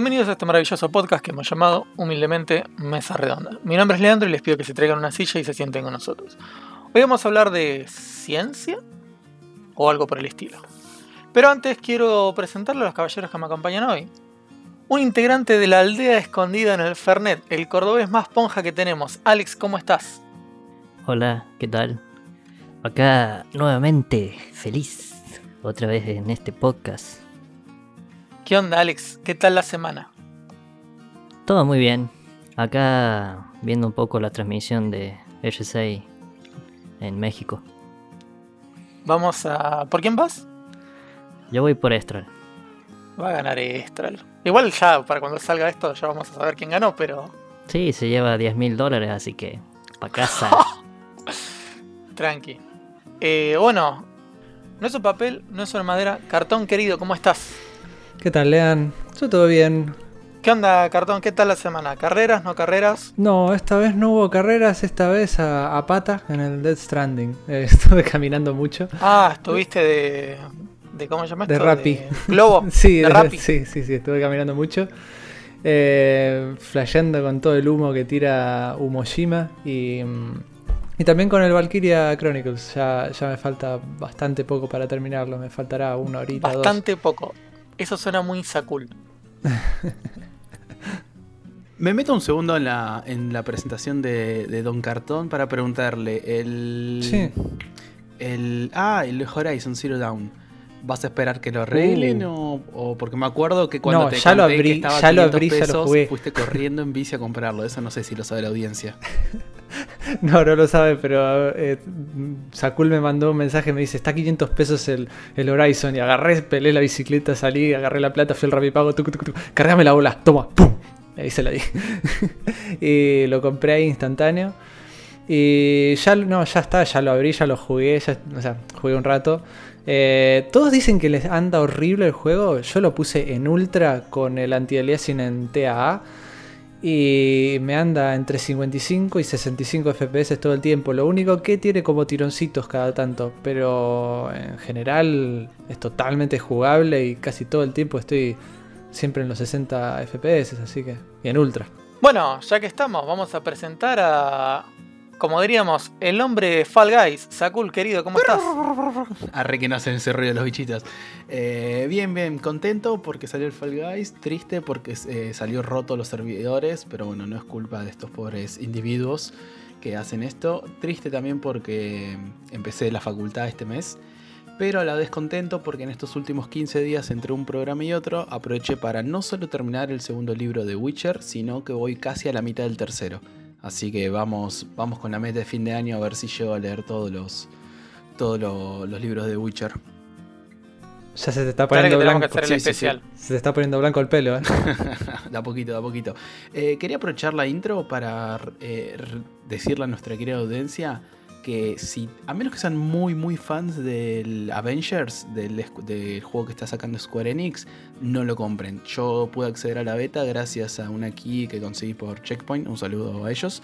Bienvenidos a este maravilloso podcast que hemos llamado humildemente Mesa Redonda. Mi nombre es Leandro y les pido que se traigan una silla y se sienten con nosotros. Hoy vamos a hablar de ciencia o algo por el estilo. Pero antes quiero presentarle a los caballeros que me acompañan hoy. Un integrante de la aldea escondida en el Fernet, el cordobés más ponja que tenemos. Alex, ¿cómo estás? Hola, ¿qué tal? Acá nuevamente feliz otra vez en este podcast. ¿Qué onda, Alex? ¿Qué tal la semana? Todo muy bien. Acá viendo un poco la transmisión de RSA en México. Vamos a... ¿Por quién vas? Yo voy por Estral. Va a ganar Estral. Igual ya, para cuando salga esto, ya vamos a saber quién ganó, pero... Sí, se lleva 10 mil dólares, así que... Pa' casa. Tranqui. Eh, bueno, no es un papel, no es una madera. Cartón querido, ¿cómo estás? ¿Qué tal, Lean? Yo todo bien. ¿Qué onda, Cartón? ¿Qué tal la semana? ¿Carreras, no carreras? No, esta vez no hubo carreras, esta vez a, a pata en el Dead Stranding. Eh, estuve caminando mucho. Ah, estuviste de... de ¿Cómo se llama De? Rappi. De Globo. sí, de de- Rappi. sí, sí, sí, estuve caminando mucho. Eh, flasheando con todo el humo que tira Humoshima y, mm, y también con el Valkyria Chronicles. Ya, ya me falta bastante poco para terminarlo, me faltará una horita, dos. Bastante poco. Eso suena muy Sakul. Me meto un segundo en la, en la presentación de, de Don Cartón para preguntarle. El, Sí. el. Ah, el Horizon Zero Dawn. ¿Vas a esperar que lo arreglen o, o- porque me acuerdo que cuando Uh. No, te ya lo conté abrí, que estaba ya lo 500 abrí, ya lo pesos, jugué. fuiste corriendo en bici a comprarlo. Eso no sé si lo sabe la audiencia. No, no lo sabe, pero eh, Sakul me mandó un mensaje, me dice, está a 500 pesos el, el Horizon. Y agarré, pelé la bicicleta, salí, agarré la plata, fui al Rapipago, tuc, tuc, tuc, cargame la bola, toma, pum. Ahí se la di. y lo compré ahí instantáneo. Y ya, no, ya está, ya lo abrí, ya lo jugué, ya, o sea, jugué un rato. Eh, todos dicen que les anda horrible el juego. Yo lo puse en ultra con el anti-aliasing en TAA. Y me anda entre 55 y 65 FPS todo el tiempo. Lo único que tiene como tironcitos cada tanto. Pero en general es totalmente jugable y casi todo el tiempo estoy siempre en los 60 FPS. Así que. Y en ultra. Bueno, ya que estamos, vamos a presentar a... Como diríamos, el hombre de Fall Guys. Sakul, querido, ¿cómo estás? Arre que no hacen ese ruido los bichitos. Eh, bien, bien, contento porque salió el Fall Guys. Triste porque eh, salió roto los servidores. Pero bueno, no es culpa de estos pobres individuos que hacen esto. Triste también porque empecé la facultad este mes. Pero a la vez contento porque en estos últimos 15 días entre un programa y otro aproveché para no solo terminar el segundo libro de Witcher, sino que voy casi a la mitad del tercero. Así que vamos, vamos con la meta de fin de año a ver si llego a leer todos los, todos lo- los libros de Witcher. Ya se te está Claro que poniendo que blanco. hacer el Sí, sí, sí. especial. Se te está poniendo blanco el pelo, ¿eh? de a poquito, de a poquito. Eh, quería aprovechar la intro para eh, decirle a nuestra querida audiencia que si, a menos que sean muy, muy fans del Avengers, del, del juego que está sacando Square Enix, no lo compren. Yo pude acceder a la beta gracias a una key que conseguí por Checkpoint. Un saludo a ellos.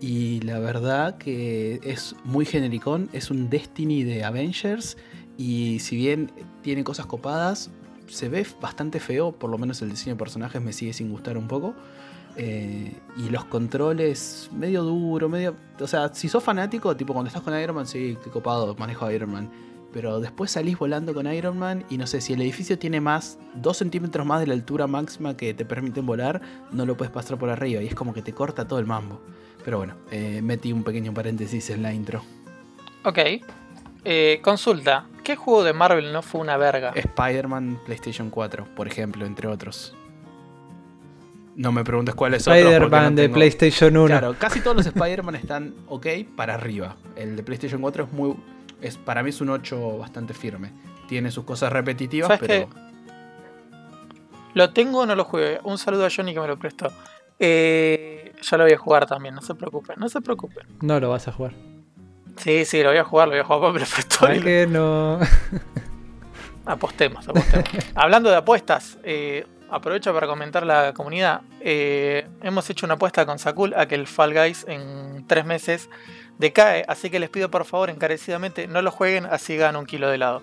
Y la verdad que es muy genericón. Es un Destiny de Avengers. Y si bien tiene cosas copadas, se ve bastante feo. Por lo menos el diseño de personajes me sigue sin gustar un poco. Eh, y los controles medio duro, medio... O sea, si sos fanático, tipo cuando estás con Iron Man, sí, qué copado, manejo a Iron Man. Pero después salís volando con Iron Man y no sé, si el edificio tiene más, 2 centímetros más de la altura máxima que te permiten volar, no lo puedes pasar por arriba y es como que te corta todo el mambo. Pero bueno, eh, metí un pequeño paréntesis en la intro. Ok. Eh, consulta. ¿Qué juego de Marvel no fue una verga? Spider-Man PlayStation 4, por ejemplo, entre otros. No me preguntes cuáles otros. porque Spider-Man no de tengo- PlayStation 1. Claro, casi todos los Spider-Man están ok para arriba. El de PlayStation 4 es muy. Es, para mí es un 8 bastante firme. Tiene sus cosas repetitivas, ¿Sabes pero. Lo tengo o no lo jugué. Un saludo a Johnny que me lo prestó. Eh, ya lo voy a jugar también, no se preocupen, no se preocupen. No lo vas a jugar. Sí, sí, lo voy a jugar, lo voy a jugar, pero me lo prestó. ¿Para y lo- que no? Apostemos, apostemos. Hablando de apuestas, eh, aprovecho para comentar la comunidad. Eh, hemos hecho una apuesta con Sakul a que el Fall Guys en tres meses decae, así que les pido por favor encarecidamente no lo jueguen, así ganan un kilo de helado.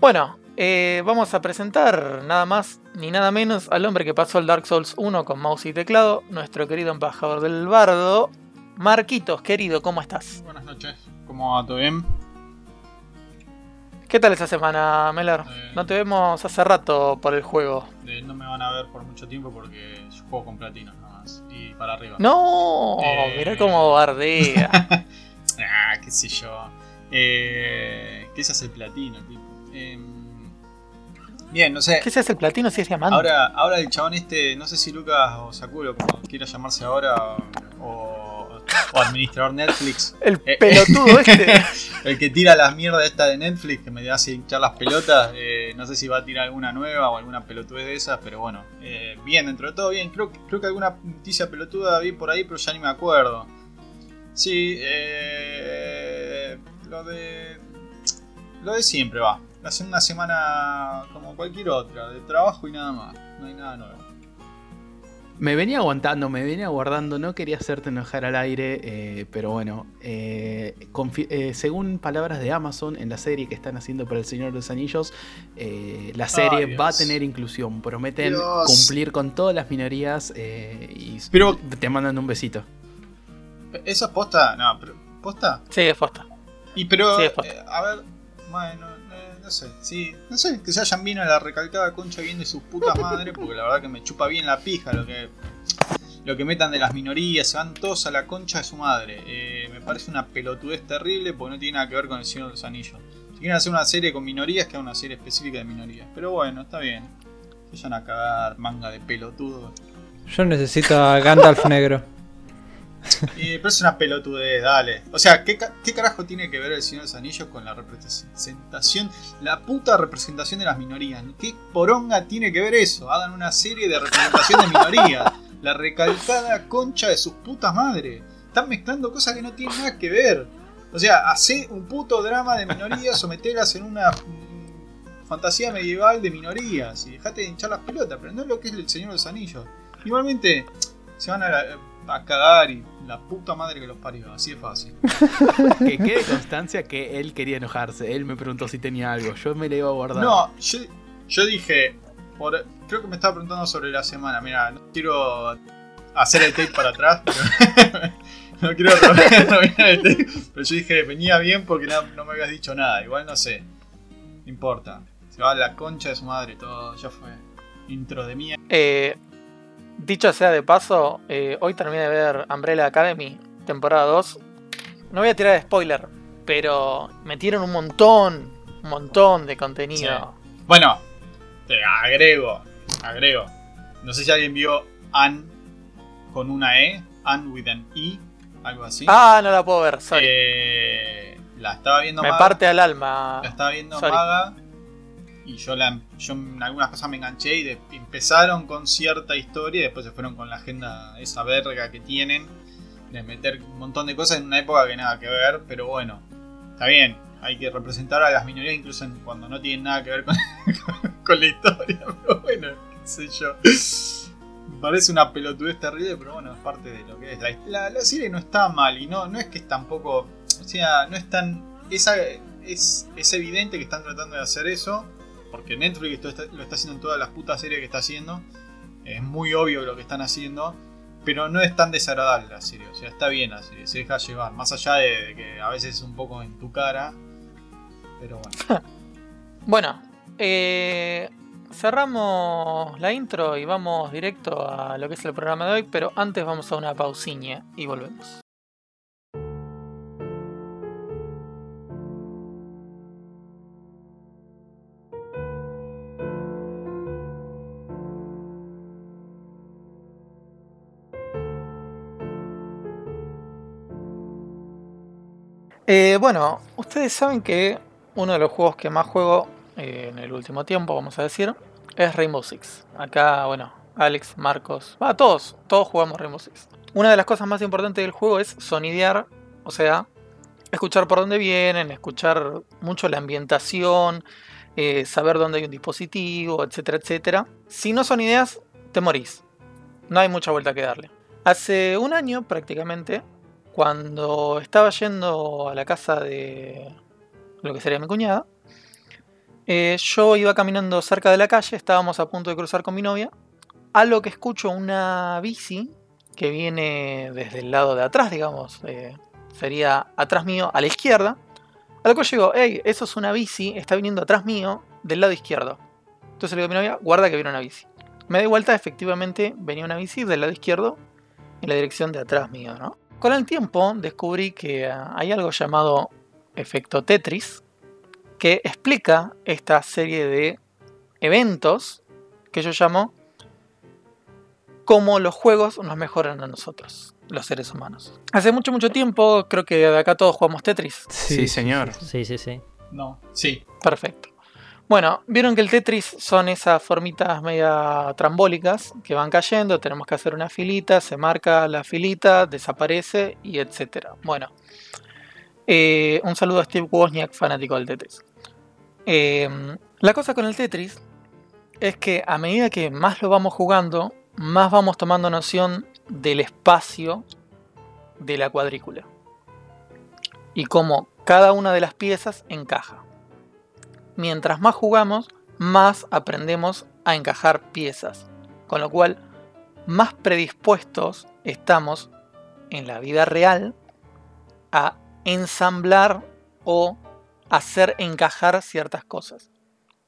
Bueno, eh, vamos a presentar nada más ni nada menos al hombre que pasó el Dark Souls 1 con mouse y teclado, nuestro querido embajador del bardo, Marquitos, querido, ¿cómo estás? Buenas noches, ¿cómo va? ¿Todo bien? ¿Qué tal esa semana, Meller? Eh. No te vemos hace rato por el juego. Eh, no me van a ver por mucho tiempo porque yo juego con platino nada más. Y para arriba. No, Eh. mirá cómo bardea. Ah, qué sé yo. Eh, ¿Qué se hace el platino, tipo? Em, bien, no sé. ¿Qué se hace el platino si es diamante? Ahora, ahora el chabón este, no sé si Lucas o Sakuro, como quiera llamarse ahora, o, o administrador Netflix, el eh, pelotudo este. el que tira las mierdas esta de Netflix, que me hace hinchar las pelotas, eh, no sé si va a tirar alguna nueva o alguna pelotudez de esas, pero bueno, eh, bien, dentro de todo bien. Creo, que- creo que alguna noticia pelotuda vi por ahí, pero ya ni me acuerdo. Sí, eh, lo de... Lo de siempre va. Hace una semana como cualquier otra, de trabajo y nada más. No hay nada nuevo. Me venía aguantando, me venía guardando, no quería hacerte enojar al aire, eh, pero bueno, eh, eh, según palabras de Amazon, en la serie que están haciendo para El Señor de los Anillos, eh, la serie Ay, va a tener inclusión, prometen Dios. cumplir con todas las minorías eh, y Pero- te mandan un besito. ¿Eso es posta? No, pero... ¿Posta? Sí, es posta. Y pero, Sí, es posta. eh, a ver, bueno, no sé, sí, no sé, que se hayan vino a la recalcada concha bien de sus putas madres, porque la verdad que me chupa bien la pija lo que lo que metan de las minorías, se van todos a la concha de su madre. Eh, me parece una pelotudez terrible porque no tiene nada que ver con el Señor de los Anillos. Si quieren hacer una serie con minorías, que hagan una serie específica de minorías. Pero bueno, está bien. Se vayan a cagar manga de pelotudos. Yo necesito a Gandalf negro. Eh, pero es una pelotudez, dale. O sea, ¿qué, ca- ¿qué carajo tiene que ver el Señor de los Anillos con la representación, la puta representación de las minorías? ¿Qué poronga tiene que ver eso? Hagan una serie de representación de minorías. La recalcada concha de sus putas madres. Están mezclando cosas que no tienen nada que ver. O sea, hace un puto drama de minorías o metelas en una fantasía medieval de minorías y dejate de hinchar las pelotas, pero no es lo que es el Señor de los Anillos. Igualmente, se van a, la- a cagar y la puta madre que los parió, así de fácil. Que quede constancia que él quería enojarse, él me preguntó si tenía algo, yo me le iba a guardar. No, yo, yo dije, por, creo que me estaba preguntando sobre la semana, mira, no quiero hacer el tape para atrás, pero no quiero arruinar el tape, pero yo dije, venía bien porque no, no me habías dicho nada, igual no sé, no importa, se va a la concha de su madre todo, ya fue, intro de mía. Eh, dicho sea de paso, eh, hoy terminé de ver Umbrella Academy, temporada 2. No voy a tirar spoiler, pero metieron un montón, un montón de contenido. Bueno, te agrego, agrego, no sé si alguien vio Anne con una E, Anne with an E, algo así. Ah, no la puedo ver, sorry. Eh, la estaba viendo Me Maga, parte al alma. la estaba viendo sorry. Maga y yo, la, en algunas cosas me enganché y empezaron con cierta historia y después se fueron con la agenda esa verga que tienen de meter un montón de cosas en una época que nada que ver, pero bueno, está bien, hay que representar a las minorías incluso cuando no tienen nada que ver con, con la historia, pero bueno, qué sé yo. Parece una pelotudez terrible, pero bueno, es parte de lo que es. La, la- la serie no está mal y no, no es que es tampoco. O sea, no es tan. Esa, es, es evidente que están tratando de hacer eso, porque Netflix lo está haciendo en todas las putas series que está haciendo. Es muy obvio lo que están haciendo, pero no es tan desagradable la serie. O sea, está bien la serie, se deja llevar. Más allá de, de que a veces es un poco en tu cara, pero bueno. Bueno, eh, cerramos la intro y vamos directo a lo que es el programa de hoy, pero antes vamos a una pausiña y volvemos. Eh, bueno, ustedes saben que uno de los juegos que más juego eh, en el último tiempo, vamos a decir, es Rainbow Six. Acá, bueno, Alex, Marcos, va, todos, todos jugamos Rainbow Six. Una de las cosas más importantes del juego es sonidear, o sea, escuchar por dónde vienen, escuchar mucho la ambientación, eh, saber dónde hay un dispositivo, etcétera, etcétera. Si no sonideas, te morís. No hay mucha vuelta que darle. Hace un año prácticamente, cuando estaba yendo a la casa de lo que sería mi cuñada, Eh, yo iba caminando cerca de la calle, estábamos a punto de cruzar con mi novia, a lo que escucho una bici que viene desde el lado de atrás, digamos, eh, sería atrás mío, a la izquierda. A lo que yo digo, hey, eso es una bici, está viniendo atrás mío, del lado izquierdo. Entonces le digo a mi novia, guarda que viene una bici. Me doy vuelta, efectivamente venía una bici del lado izquierdo, en la dirección de atrás mío, ¿no? Con el tiempo descubrí que ah, hay algo llamado efecto Tetris, que explica esta serie de eventos que yo llamo cómo los juegos nos mejoran a nosotros, los seres humanos. Hace mucho, mucho tiempo, creo que de acá todos jugamos Tetris. Sí, señor. Sí, sí, sí. No, sí. Perfecto. Bueno, vieron que el Tetris son esas formitas media trambólicas que van cayendo, tenemos que hacer una filita, se marca la filita, desaparece y etcétera. Bueno, eh, un saludo a Steve Wozniak, fanático del Tetris. Eh, la cosa con el Tetris es que a medida que más lo vamos jugando, más vamos tomando noción del espacio de la cuadrícula y cómo cada una de las piezas encaja. Mientras más jugamos, más aprendemos a encajar piezas, con lo cual más predispuestos estamos en la vida real a ensamblar o hacer encajar ciertas cosas.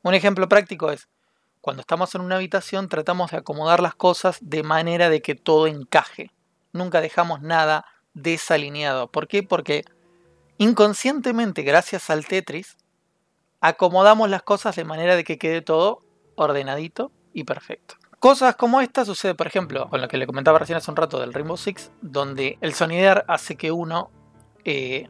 Un ejemplo práctico es, cuando estamos en una habitación tratamos de acomodar las cosas de manera de que todo encaje. Nunca dejamos nada desalineado. ¿Por qué? Porque inconscientemente, gracias al Tetris, acomodamos las cosas de manera de que quede todo ordenadito y perfecto. Cosas como esta sucede, por ejemplo, con lo que le comentaba recién hace un rato del Rainbow Six, donde el sonidear hace que uno eh,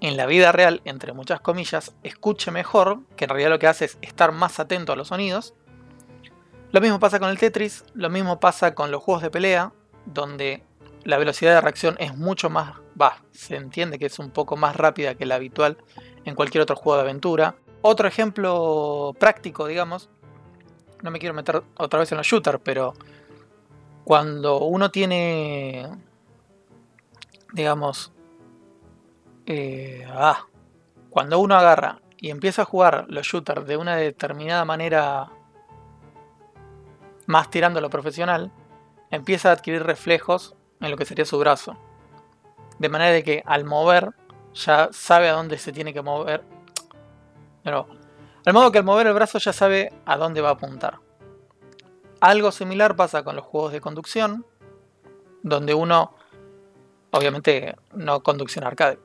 en la vida real, entre muchas comillas, escuche mejor, que en realidad lo que hace es estar más atento a los sonidos. Lo mismo pasa con el Tetris, lo mismo pasa con los juegos de pelea, donde la velocidad de reacción es mucho más, va, se entiende que es un poco más rápida que la habitual en cualquier otro juego de aventura. Otro ejemplo práctico, digamos, no me quiero meter otra vez en los shooters, pero cuando uno tiene, digamos, eh, ah, cuando uno agarra y empieza a jugar los shooters de una determinada manera, más tirando a lo profesional, empieza a adquirir reflejos en lo que sería su brazo. De manera de que al mover ya sabe a dónde se tiene que mover. Pero, al modo que al mover el brazo ya sabe a dónde va a apuntar. Algo similar pasa con los juegos de conducción, donde uno, obviamente no conducción arcade,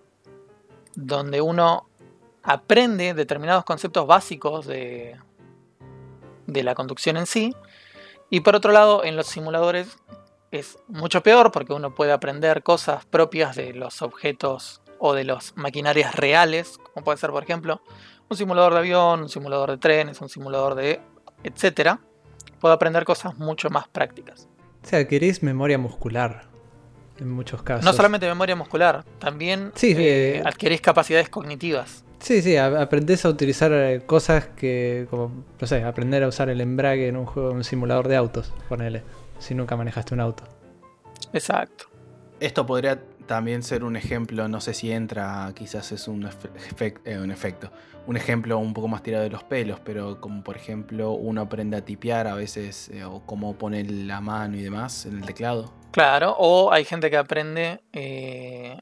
donde uno aprende determinados conceptos básicos de, de la conducción en sí. Y por otro lado, en los simuladores es mucho peor porque uno puede aprender cosas propias de los objetos o de las maquinarias reales, como puede ser por ejemplo un simulador de avión, un simulador de trenes, un simulador de etcétera. Puedo aprender cosas mucho más prácticas. O sea, querés memoria muscular en muchos casos. No solamente memoria muscular, también Sí, eh, eh, adquirís capacidades cognitivas. Sí, sí, aprendés a utilizar eh, cosas que, como, no sé, aprender a usar el embrague en un juego, en un simulador de autos, ponele, si nunca manejaste un auto. Exacto. Esto podría también ser un ejemplo, no sé si entra, quizás es un, eh, un efecto, un ejemplo un poco más tirado de los pelos, pero como por ejemplo uno aprende a tipear a veces, eh, o cómo poner la mano y demás en el teclado. Claro, o hay gente que aprende. eh,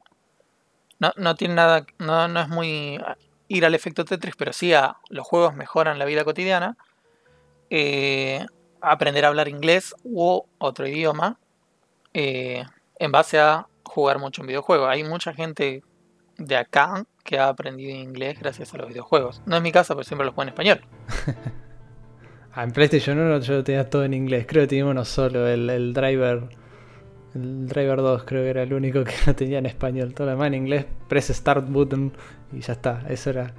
no, no tiene nada. No, no es muy ir al efecto Tetris, pero sí a los juegos mejoran la vida cotidiana. eh, aprender a hablar inglés u otro idioma eh, en base a jugar mucho en videojuegos. Hay mucha gente de acá que ha aprendido inglés gracias a los videojuegos. No es mi caso, pero siempre lo juego en español. Ah, en PlayStation 1 yo lo tenía todo en inglés, creo que tenía uno solo, el, el Driver. El Driver 2 creo que era el único que no tenía en español. Todo lo demás en inglés, press start button y ya está. Eso era.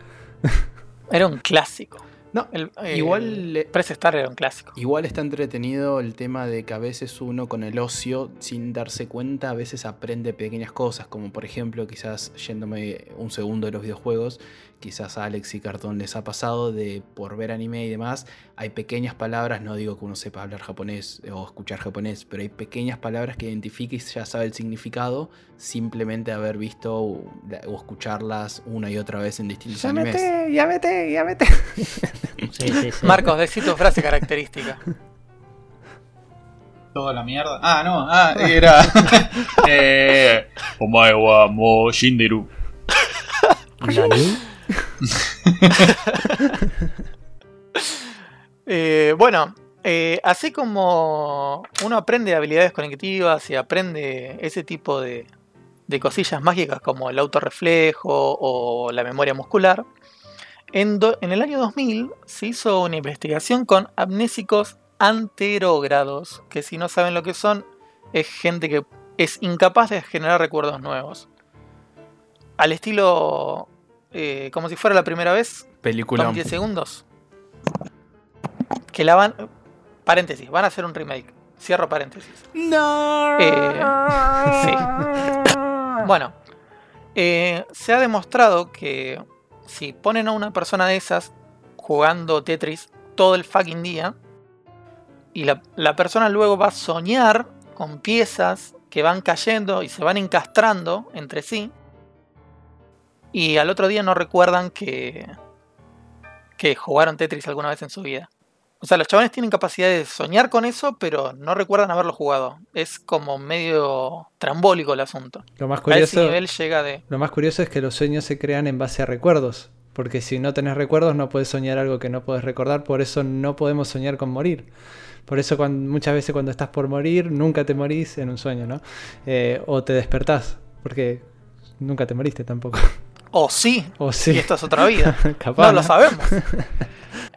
Era un clásico. No, El, eh, igual, el Press Star era un clásico. igual está entretenido el tema de que a veces uno con el ocio, sin darse cuenta, a veces aprende pequeñas cosas, como por ejemplo, quizás yéndome un segundo de los videojuegos, quizás a Alex y Cartón les ha pasado de por ver anime y demás, hay pequeñas palabras, no digo que uno sepa hablar japonés o escuchar japonés, pero hay pequeñas palabras que identifica y ya sabe el significado simplemente haber visto o o escucharlas una y otra vez en distintos animes. Llámete, llámete, llámete. Sí, sí, sí. Marcos, decí tu frase característica. Toda la mierda. Ah, no, ah, era. eh, Omae wa mo shinderu. ¿Nani? Eh, bueno, eh, así como uno aprende habilidades conectivas y aprende ese tipo de, de cosillas mágicas como el autorreflejo o la memoria muscular, en, el año 2000 se hizo una investigación con amnésicos anterógrados, que si no saben lo que son, es gente que es incapaz de generar recuerdos nuevos. Al estilo, eh, como si fuera la primera vez, Película. Son 10 segundos. Que la van. Paréntesis, van a hacer un remake. Cierro paréntesis. No. Eh, sí. Bueno, eh, se ha demostrado que si ponen a una persona de esas jugando Tetris todo el fucking día y la, la persona luego va a soñar con piezas que van cayendo y se van encastrando entre sí y al otro día no recuerdan que, que jugaron Tetris alguna vez en su vida. O sea, los chavales tienen capacidad de soñar con eso, pero no recuerdan haberlo jugado. Es como medio trambólico el asunto. Lo más A ese curioso, nivel llega de... lo más curioso es que los sueños se crean en base a recuerdos. Porque si no tenés recuerdos no puedes soñar algo que no puedes recordar. Por eso no podemos soñar con morir. Por eso cuando, muchas veces cuando estás por morir nunca te morís en un sueño, ¿no? Eh, o te despertás. Porque nunca te moriste tampoco. Oh, sí, O sí. y esto es otra vida. Capaz, no lo sabemos.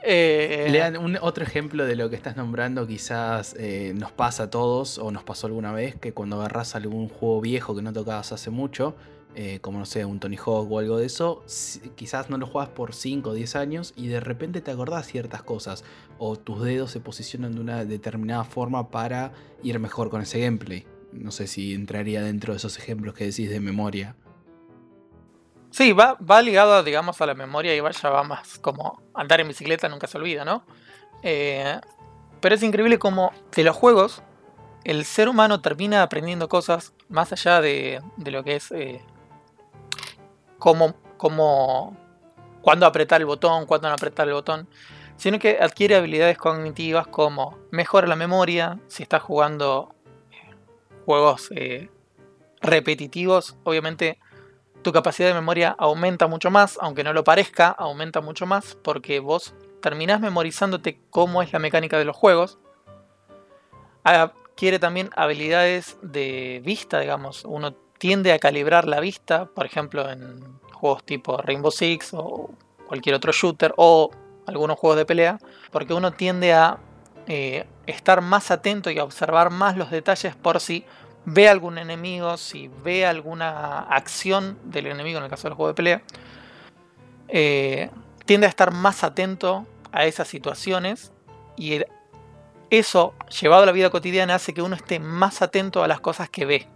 Eh, Lean, un otro ejemplo de lo que estás nombrando, quizás eh, nos pasa a todos o nos pasó alguna vez que cuando agarras algún juego viejo que no tocabas hace mucho, eh, como no sé, un Tony Hawk o algo de eso, si- quizás no lo juegas por 5 o 10 años y de repente te acordás ciertas cosas o tus dedos se posicionan de una determinada forma para ir mejor con ese gameplay. No sé si entraría dentro de esos ejemplos que decís de memoria. Sí, va, va ligado, digamos, a la memoria y vaya, va más como andar en bicicleta nunca se olvida, ¿no? Eh, pero es increíble como de los juegos el ser humano termina aprendiendo cosas más allá de, de lo que es eh, cómo, cuándo apretar el botón, cuándo no apretar el botón, sino que adquiere habilidades cognitivas como mejora la memoria, si estás jugando eh, juegos eh, repetitivos, obviamente tu capacidad de memoria aumenta mucho más, aunque no lo parezca, aumenta mucho más porque vos terminás memorizándote cómo es la mecánica de los juegos. Adquiere también habilidades de vista, digamos. Uno tiende a calibrar la vista, por ejemplo, en juegos tipo Rainbow Six o cualquier otro shooter o algunos juegos de pelea, porque uno tiende a eh, estar más atento y a observar más los detalles por si ve algún enemigo, si ve alguna acción del enemigo en el caso del juego de pelea, eh, tiende a estar más atento a esas situaciones y eso llevado a la vida cotidiana hace que uno esté más atento a las cosas que ve.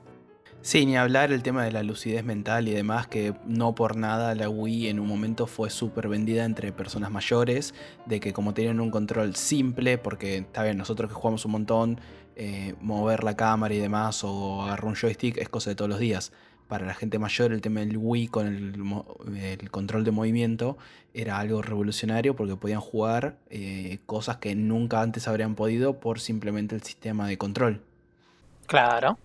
Sí, ni hablar el tema de la lucidez mental y demás, que no por nada la Wii en un momento fue súper vendida entre personas mayores, de que como tienen un control simple, porque está bien, nosotros que jugamos un montón, eh, mover la cámara y demás o agarrar un joystick es cosa de todos los días. Para la gente mayor el tema del Wii con el, control de movimiento era algo revolucionario porque podían jugar eh, cosas que nunca antes habrían podido por simplemente el sistema de control. Claro.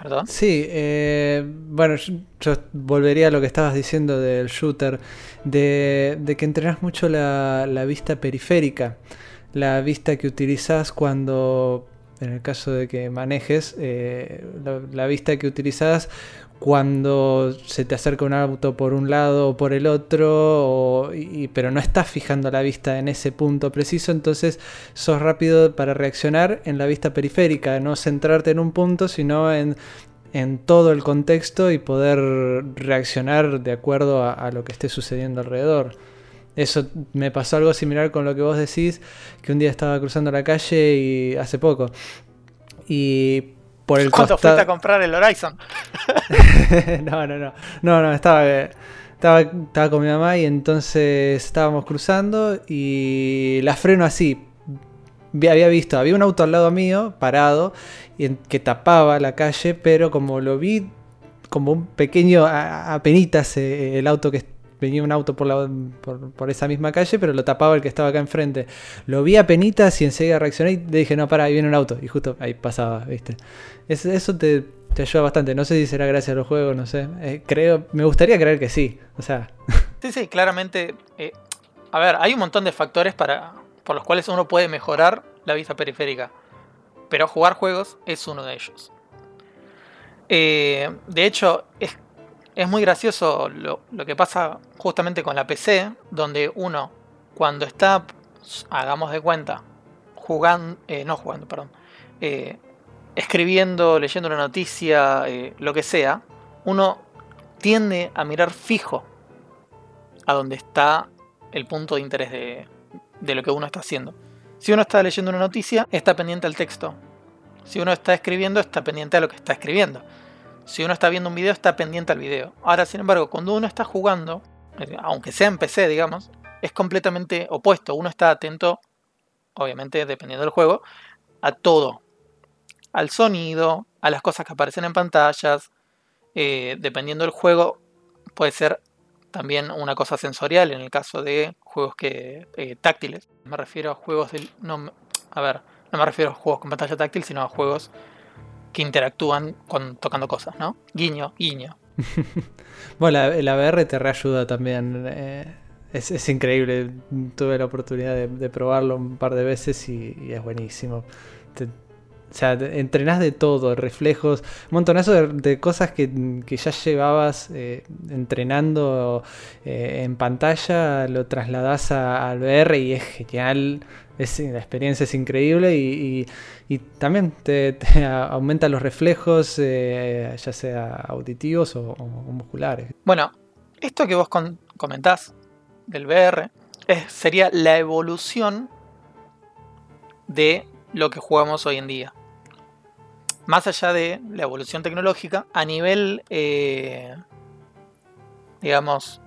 ¿Perdón? Sí, eh, bueno, yo, yo volvería a lo que estabas diciendo del shooter, de, de que entrenás mucho la, la vista periférica, la vista que utilizas cuando, en el caso de que manejes, eh, la, vista que utilizas cuando se te acerca un auto por un lado o por el otro, y- pero no estás fijando la vista en ese punto preciso, entonces sos rápido para reaccionar en la vista periférica, no centrarte en un punto, sino en, en todo el contexto y poder reaccionar de acuerdo a, a lo que esté sucediendo alrededor. Eso me pasó algo similar con lo que vos decís, que un día estaba cruzando la calle y hace poco. Y por el ¿Cuánto fuiste a comprar el Horizon? no, no, no. No, no, estaba, estaba, estaba con mi mamá y entonces estábamos cruzando y la freno así. Había visto, había un auto al lado mío, parado, que tapaba la calle, pero como lo vi como un pequeño, a- apenitas eh, el auto que venía un auto por, la, por, esa misma calle, pero lo tapaba el que estaba acá enfrente. Lo vi a penitas y enseguida reaccioné y le dije, no, para, ahí viene un auto. Y justo ahí pasaba, ¿viste? Es- eso te, te ayuda bastante. No sé si será gracias a los juegos, no sé. Eh, creo, me gustaría creer que sí. O sea, Sí, sí, claramente. eh, a ver, hay un montón de factores para, por los cuales uno puede mejorar la vista periférica. Pero jugar juegos es uno de ellos. Eh, de hecho, es, es muy gracioso lo, que pasa justamente con la PC, donde uno, cuando está, hagamos de cuenta, jugando, eh, no jugando, perdón, eh, escribiendo, leyendo una noticia, eh, lo que sea, uno tiende a mirar fijo a donde está el punto de interés de, de lo que uno está haciendo. Si uno está leyendo una noticia, está pendiente al texto. Si uno está escribiendo, está pendiente a lo que está escribiendo. Si uno está viendo un video, está pendiente al video. Ahora, sin embargo, cuando uno está jugando, eh, aunque sea en PC, digamos, es completamente opuesto. Uno está atento, obviamente, dependiendo del juego, a todo. Al sonido, a las cosas que aparecen en pantallas. eh, dependiendo del juego, puede ser también una cosa sensorial en el caso de juegos que eh, táctiles. Me refiero a juegos del. No, a ver, no me refiero a juegos con pantalla táctil, sino a juegos que interactúan con tocando cosas, ¿no? Guiño, guiño. bueno, la, la te reayuda también. eh, es, increíble. Tuve la oportunidad de, de probarlo un par de veces y, y es buenísimo. Te- o sea, entrenás de todo, reflejos, un montonazo de, cosas que, que ya llevabas eh, entrenando eh, en pantalla, lo trasladás al VR y es genial. La experiencia es increíble y, y- también te, aumenta los reflejos, eh, ya sea auditivos o, o musculares. Bueno, esto que vos con- comentás del VR es- sería la evolución de lo que jugamos hoy en día. Más allá de la evolución tecnológica, a nivel, eh, digamos,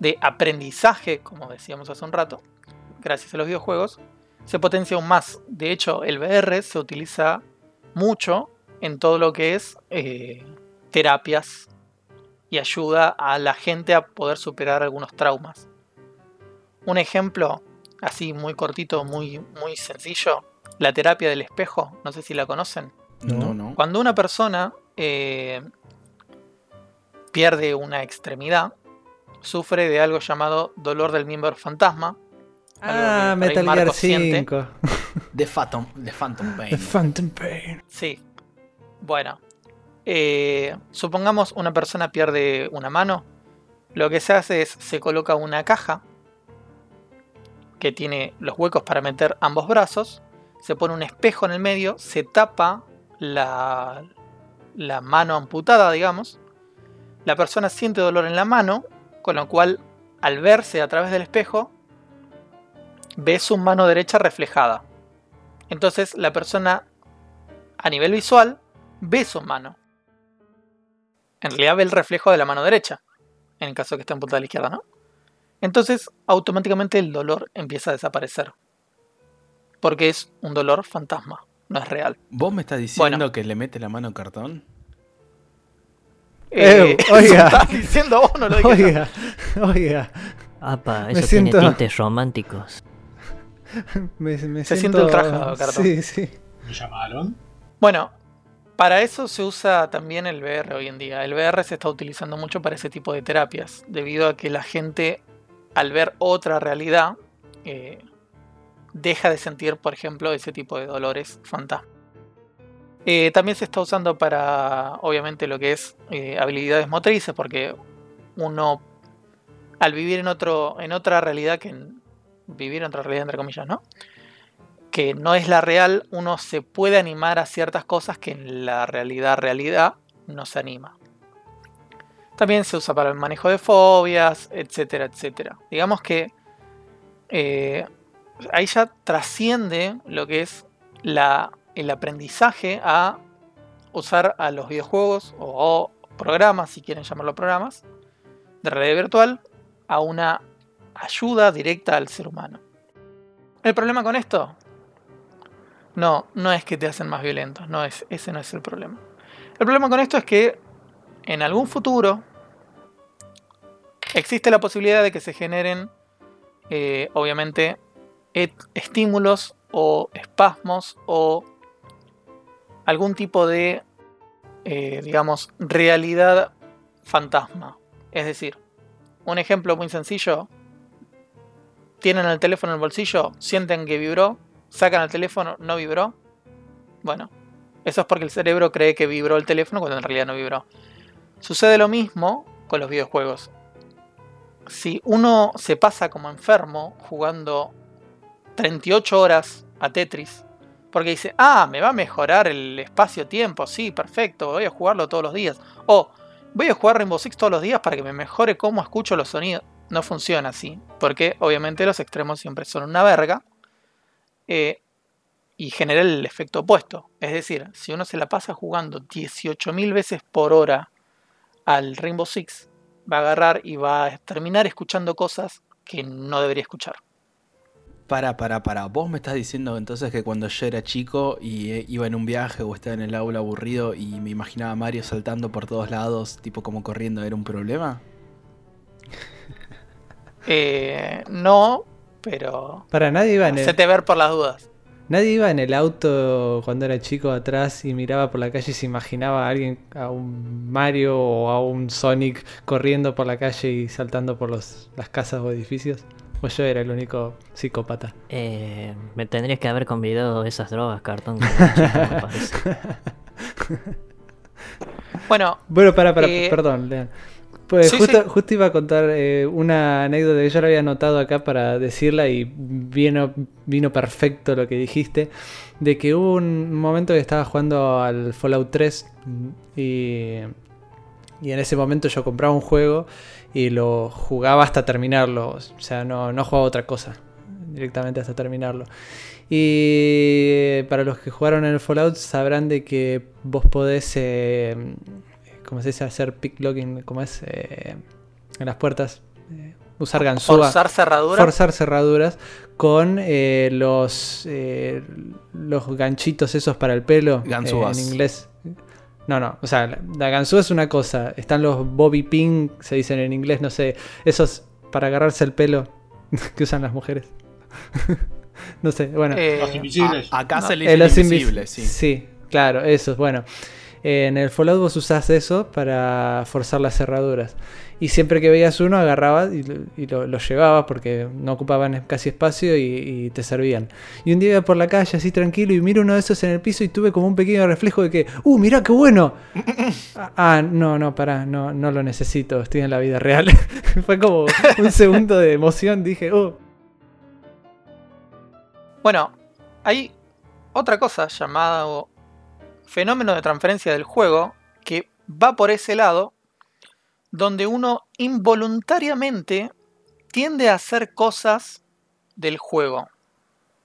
de aprendizaje, como decíamos hace un rato, gracias a los videojuegos, se potencia aún más. De hecho, el VR se utiliza mucho en todo lo que es eh, terapias y ayuda a la gente a poder superar algunos traumas. Un ejemplo así muy cortito, muy, muy sencillo, la terapia del espejo, no sé si la conocen. No, no. Cuando una persona eh, pierde una extremidad, sufre de algo llamado dolor del miembro fantasma. Ah, Metal Gear siente. 5. The Phantom, The Phantom Pain. The Phantom Pain. Sí. Bueno. eh, supongamos una persona pierde una mano. Lo que se hace es se coloca una caja que tiene los huecos para meter ambos brazos. Se pone un espejo en el medio. Se tapa la, mano amputada, digamos. La persona siente dolor en la mano. Con lo cual, al verse a través del espejo, ve su mano derecha reflejada. Entonces la persona a nivel visual ve su mano. En realidad ve el reflejo de la mano derecha, en el caso que está punta a la izquierda, ¿no? Entonces automáticamente el dolor empieza a desaparecer. Porque es un dolor fantasma, no es real. ¿Vos me estás diciendo Bueno. que le mete la mano en cartón? Eh, eso oiga. estás diciendo vos, no lo. Oiga, oiga. Apa, Me siento- tiene tintes románticos. Me, me Se siento... siente ultrajado, Cartón. Sí, sí. Me llamaron. Bueno, para eso se usa también el VR hoy en día. El VR se está utilizando mucho para ese tipo de terapias, debido a que la gente, al ver otra realidad, eh, deja de sentir, por ejemplo, ese tipo de dolores fantasma. Eh, también se está usando para, obviamente, lo que es eh, habilidades motrices, porque uno, al vivir en, otro, en otra realidad que vivir en otra realidad, entre comillas, ¿no? que no es la real, uno se puede animar a ciertas cosas que en la realidad, realidad, no se anima. También se usa para el manejo de fobias, etcétera, etcétera. Digamos que eh, ahí ya trasciende lo que es el aprendizaje a usar a los videojuegos o, programas, si quieren llamarlo programas, de realidad virtual a una ayuda directa al ser humano. ¿El problema con esto? No, no es que te hacen más violentos, no es, ese no es el problema. El problema con esto es que en algún futuro existe la posibilidad de que se generen, eh, obviamente, estímulos o espasmos o algún tipo de, eh, digamos, realidad fantasma. Es decir, un ejemplo muy sencillo. Tienen el teléfono en el bolsillo, sienten que vibró, sacan el teléfono, no vibró. Bueno, eso es porque el cerebro cree que vibró el teléfono cuando en realidad no vibró. Sucede lo mismo con los videojuegos. Si uno se pasa como enfermo jugando 38 horas a Tetris, porque dice, ah, me va a mejorar el espacio-tiempo, sí, perfecto, voy a jugarlo todos los días. O voy a jugar Rainbow Six todos los días para que me mejore cómo escucho los sonidos. No funciona así, porque obviamente los extremos siempre son una verga. eh, y genera el efecto opuesto. Es decir, si uno se la pasa jugando 18.000 veces por hora al Rainbow Six, va a agarrar y va a terminar escuchando cosas que no debería escuchar. Para, para, para. Vos me estás diciendo entonces que cuando yo era chico y eh, iba en un viaje o estaba en el aula aburrido y me imaginaba a Mario saltando por todos lados, tipo como corriendo, ¿era un problema? Eh, no, pero Para nadie iba en el, hacete ver por las dudas. nadie iba en el auto cuando era chico atrás y miraba por la calle y se imaginaba a alguien, a un Mario o a un Sonic corriendo por la calle y saltando por los, las casas o edificios. O yo era el único psicópata. Eh, me tendrías que haber convidado esas drogas, cartón. Bueno, Bueno, para, para, Eh, perdón, Lean. Pues sí, justo, sí. justo iba a contar eh, una anécdota que yo la había anotado acá para decirla y vino, vino perfecto lo que dijiste. De que hubo un momento que estaba jugando al Fallout 3 y, y en ese momento yo compraba un juego y lo jugaba hasta terminarlo. O sea, no, no jugaba otra cosa. Directamente hasta terminarlo. Y para los que jugaron en el Fallout sabrán de que vos podés, eh, ¿cómo se dice? Hacer picklogging, ¿cómo es? Eh, en las puertas. eh, usar ganzúa. forzar cerradura. Forzar cerraduras con eh, los, eh, los ganchitos esos para el pelo. eh, Ganzúas. en inglés. No, no. O sea, la, ganzúa es una cosa. Están los bobby pin, se dicen en inglés, no sé. Esos para agarrarse el pelo que usan las mujeres. no sé, bueno. Eh, Los invisibles. A- acá no, se le Eh, dice los invisible, invis- sí. Sí, claro, esos, bueno. Eh, en el Fallout vos usás eso para forzar las cerraduras. Y siempre que veías uno, agarrabas y, lo- y lo, lo llevabas porque no ocupaban casi espacio y, y te servían. Y un día iba por la calle así tranquilo y miro uno de esos en el piso y tuve como un pequeño reflejo de que, ¡uh, mirá qué bueno! ah, no, no, pará, no, no lo necesito, estoy en la vida real. Fue como un segundo de emoción, dije, ¡uh! Bueno, hay otra cosa llamada fenómeno de transferencia del juego que va por ese lado, donde uno involuntariamente tiende a hacer cosas del juego.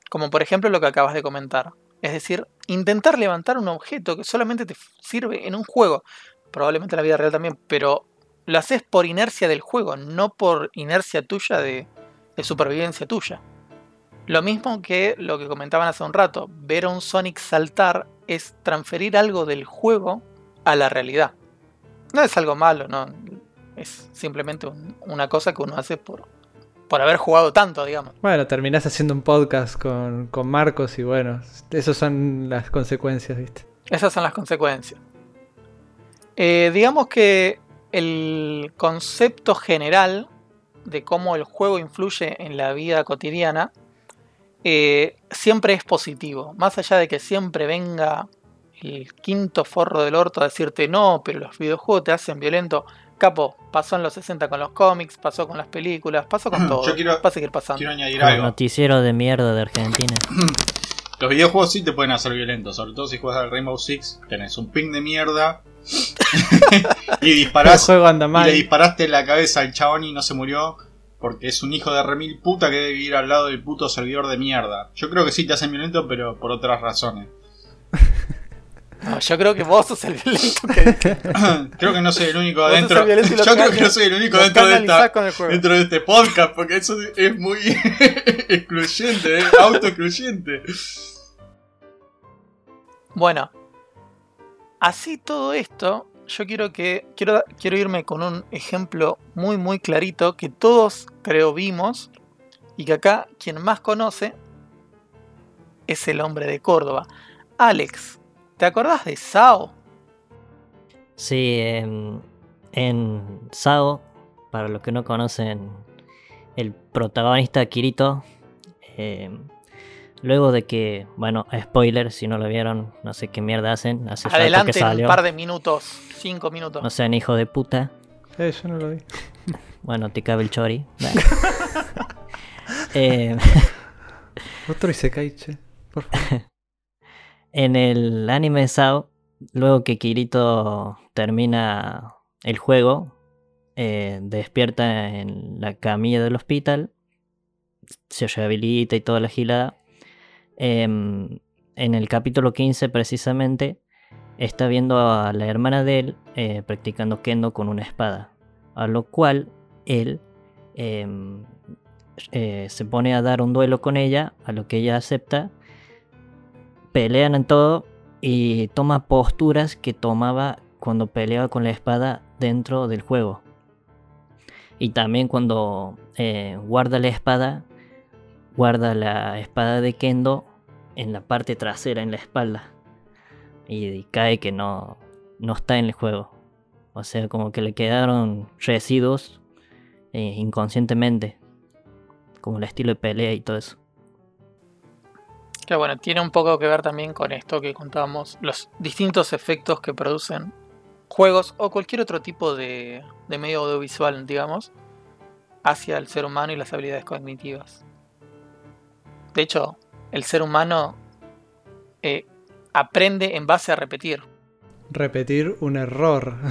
Como por ejemplo lo que acabas de comentar. Es decir, intentar levantar un objeto que solamente te sirve en un juego. Probablemente en la vida real también, pero lo haces por inercia del juego, no por inercia tuya de, supervivencia tuya. Lo mismo que lo que comentaban hace un rato, ver a un Sonic saltar es transferir algo del juego a la realidad. No es algo malo, no. Es simplemente un- una cosa que uno hace por, por haber jugado tanto, digamos. Bueno, terminás haciendo un podcast con, con Marcos y bueno, esas son las consecuencias, ¿viste? Esas son las consecuencias. Eh, digamos que el concepto general de cómo el juego influye en la vida cotidiana eh, siempre es positivo. Más allá de que siempre venga el quinto forro del orto a decirte no, pero los videojuegos te hacen violento. Capo, pasó en los 60 con los cómics, pasó con las películas, pasó con todo. Yo quiero- Va a seguir pasando. Quiero añadir El algo. noticiero de mierda de Argentina. Los videojuegos sí te pueden hacer violentos, sobre todo si juegas al Rainbow Six, tenés un ping de mierda y El disparás juego anda y mal. le disparaste en la cabeza al chabón y no se murió porque es un hijo de remil puta que debe ir al lado del puto servidor de mierda. Yo creo que sí te hacen violento, pero por otras razones. No, yo creo que vos sos el violento que, creo que no soy el único Vos sos dentro. el violento y lo Yo creo que no soy el único dentro de, esta, dentro de este podcast, porque eso es muy excluyente, ¿eh? autoexcluyente. Bueno, así todo esto, yo quiero que quiero, quiero irme con un ejemplo muy muy clarito que todos creo vimos y que acá quien más conoce es el hombre de Córdoba. Alex, ¿te acordás de Sao? Sí, en, en Sao, para los que no conocen, el protagonista Kirito, eh, luego de que, bueno, spoiler, si no lo vieron, no sé qué mierda hacen, hace Adelante que en salió, un par de minutos, cinco minutos. no sean hijos de puta, Eh, yo no lo vi. bueno, te cabe el chori. Eh, Otro Isekai, che. Por favor. En el anime Sao, luego que Kirito termina el juego, eh, despierta en la camilla del hospital, se rehabilita y toda la gilada. Em, en el capítulo 15 precisamente, está viendo a la hermana de él eh, practicando kendo con una espada, a lo cual él em, eh, se pone a dar un duelo con ella, a lo que ella acepta pelean en todo y toma posturas que tomaba cuando peleaba con la espada dentro del juego. Y también cuando eh, guarda la espada, guarda la espada de Kendo en la parte trasera, en la espalda. Y, cae que no, no está en el juego. O sea, como que le quedaron residuos eh, inconscientemente. Como el estilo de pelea y todo eso. Que bueno, tiene un poco que ver también con esto que contábamos, los distintos efectos que producen juegos o cualquier otro tipo de, de medio audiovisual, digamos, hacia el ser humano y las habilidades cognitivas. De hecho, el ser humano eh, aprende en base a repetir. Repetir un error.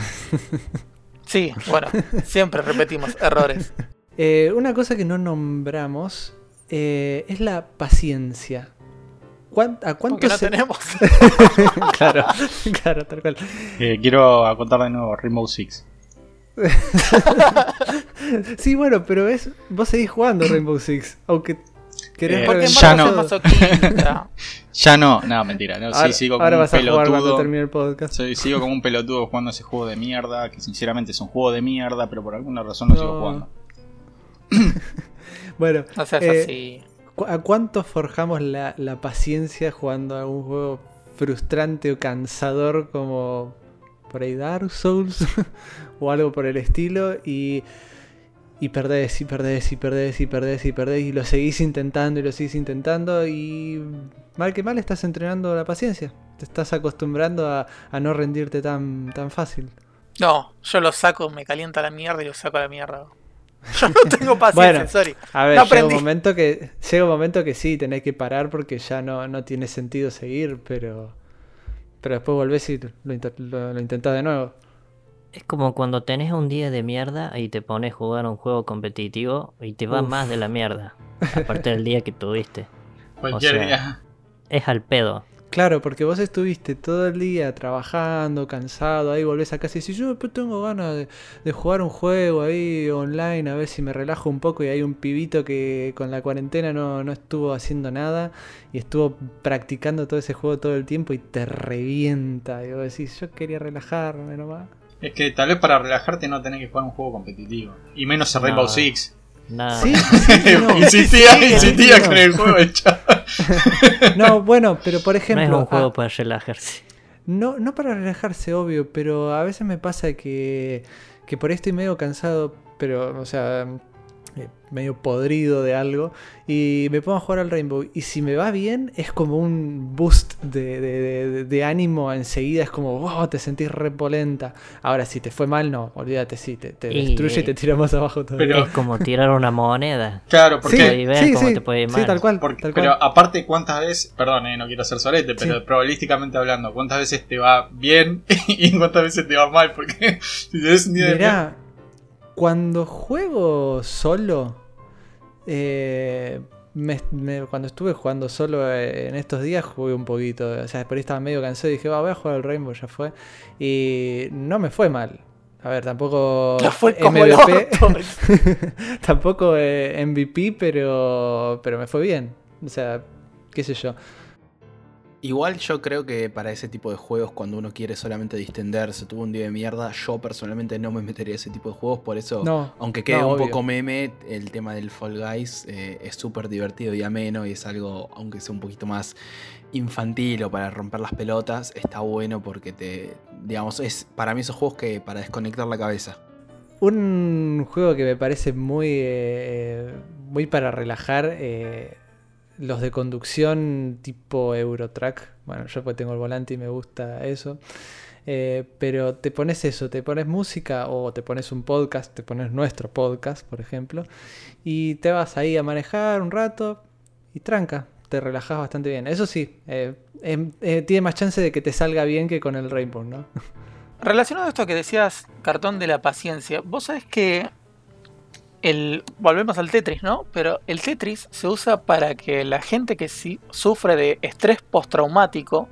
Sí, bueno, siempre repetimos errores. Eh, una cosa que no nombramos eh, es la paciencia. ¿Cuán- ¿A cuánto no se- tenemos. claro, claro, tal cual. Eh, quiero acotar de nuevo Rainbow Six. Sí, bueno, pero es vos seguís jugando Rainbow Six, aunque querés Eh, Porque Ya no. Ya no, no, mentira. No, ahora, sí, sigo como ahora un a jugar cuando pelotudo. termine el podcast. Sigo como un pelotudo jugando ese juego de mierda, que sinceramente es un juego de mierda, pero por alguna razón lo sigo No. jugando. Bueno, No seas Eh, así. ¿Cu- ¿a cuánto forjamos la, la paciencia jugando a un juego frustrante o cansador como por ahí Dark Souls o algo por el estilo? Y, y perdés y perdés y perdés y perdés y perdés y lo seguís intentando y lo seguís intentando y mal que mal estás entrenando la paciencia. Te estás acostumbrando a, a no rendirte tan, tan fácil. No, yo lo saco, me calienta la mierda y lo saco a la mierda. Yo no tengo paciencia, Bueno. sorry. A ver, No llega un momento que llega un momento que sí, tenés que parar porque ya no, no tiene sentido seguir, pero pero después volvés y lo, lo, lo intentás de nuevo. Es como cuando tenés un día de mierda y te pones a jugar un juego competitivo y te va Uf. más de la mierda. Aparte del día que tuviste. Cualquier O sea, día. Es al pedo. Claro, porque vos estuviste todo el día trabajando, cansado, ahí volvés a casa y decís, yo después tengo ganas de, de jugar un juego ahí online, a ver si me relajo un poco y hay un pibito que con la cuarentena no, no estuvo haciendo nada y estuvo practicando todo ese juego todo el tiempo y te revienta. Y vos decís, yo quería relajarme nomás. Es que tal vez para relajarte no tenés que jugar un juego competitivo. Y menos en No. Rainbow Six. Nada. Sí, sí, no. insistía, Sí, insistía no. con el juego chat. No, bueno, pero por no ejemplo, es un juego ah, para relajarse. no, no para relajarse, obvio, pero a veces me pasa que, que por ahí estoy medio cansado, pero, o sea, medio podrido de algo, y me pongo a jugar al Rainbow, y si me va bien, es como un boost de, de- de- de ánimo enseguida, es como, wow, te sentís repolenta. Ahora, si te fue mal, no, olvídate, sí, te, te Y, destruye y eh, te tira más abajo todo. Pero- Es como tirar una moneda. Claro, sí, porque. ahí ves cómo te puede ir sí, mal. tal cual, porque- tal pero cual. aparte, ¿cuántas veces, perdón, eh, no quiero ser solete, pero Sí. probabilísticamente hablando, ¿cuántas veces te va bien y cuántas veces te va mal? Porque si un día de cuando juego solo, Eh, me- me- cuando estuve jugando solo eh, en estos días jugué un poquito. O sea, por ahí estaba medio cansado y dije, va, voy a jugar al Rainbow, ya fue. Y no me fue mal. A ver, tampoco No fue como el MVP, tampoco eh, MVP, pero, pero me fue bien. O sea, qué sé yo. Igual yo creo que para ese tipo de juegos, cuando uno quiere solamente distenderse, tuvo un día de mierda, yo personalmente no me metería a ese tipo de juegos, por eso, No, aunque quede no, un obvio. poco meme, el tema del Fall Guys eh, es súper divertido y ameno y es algo, aunque sea un poquito más infantil o para romper las pelotas, está bueno porque te, digamos, es para mí esos juegos que para desconectar la cabeza. Un juego que me parece muy, eh, muy para relajar, eh, los de conducción tipo Eurotrack. Bueno, yo pues tengo el volante y me gusta eso. Eh, pero te pones eso, te pones música o te pones un podcast, te pones nuestro podcast, por ejemplo, y te vas ahí a manejar un rato y tranca, te relajas bastante bien. Eso sí, eh, em- eh, tiene más chance de que te salga bien que con el Rainbow, ¿no? Relacionado a esto que decías, cartón de la paciencia, vos sabés que el. Volvemos al Tetris, ¿no? Pero el Tetris se usa para que la gente que sí sufre de estrés postraumático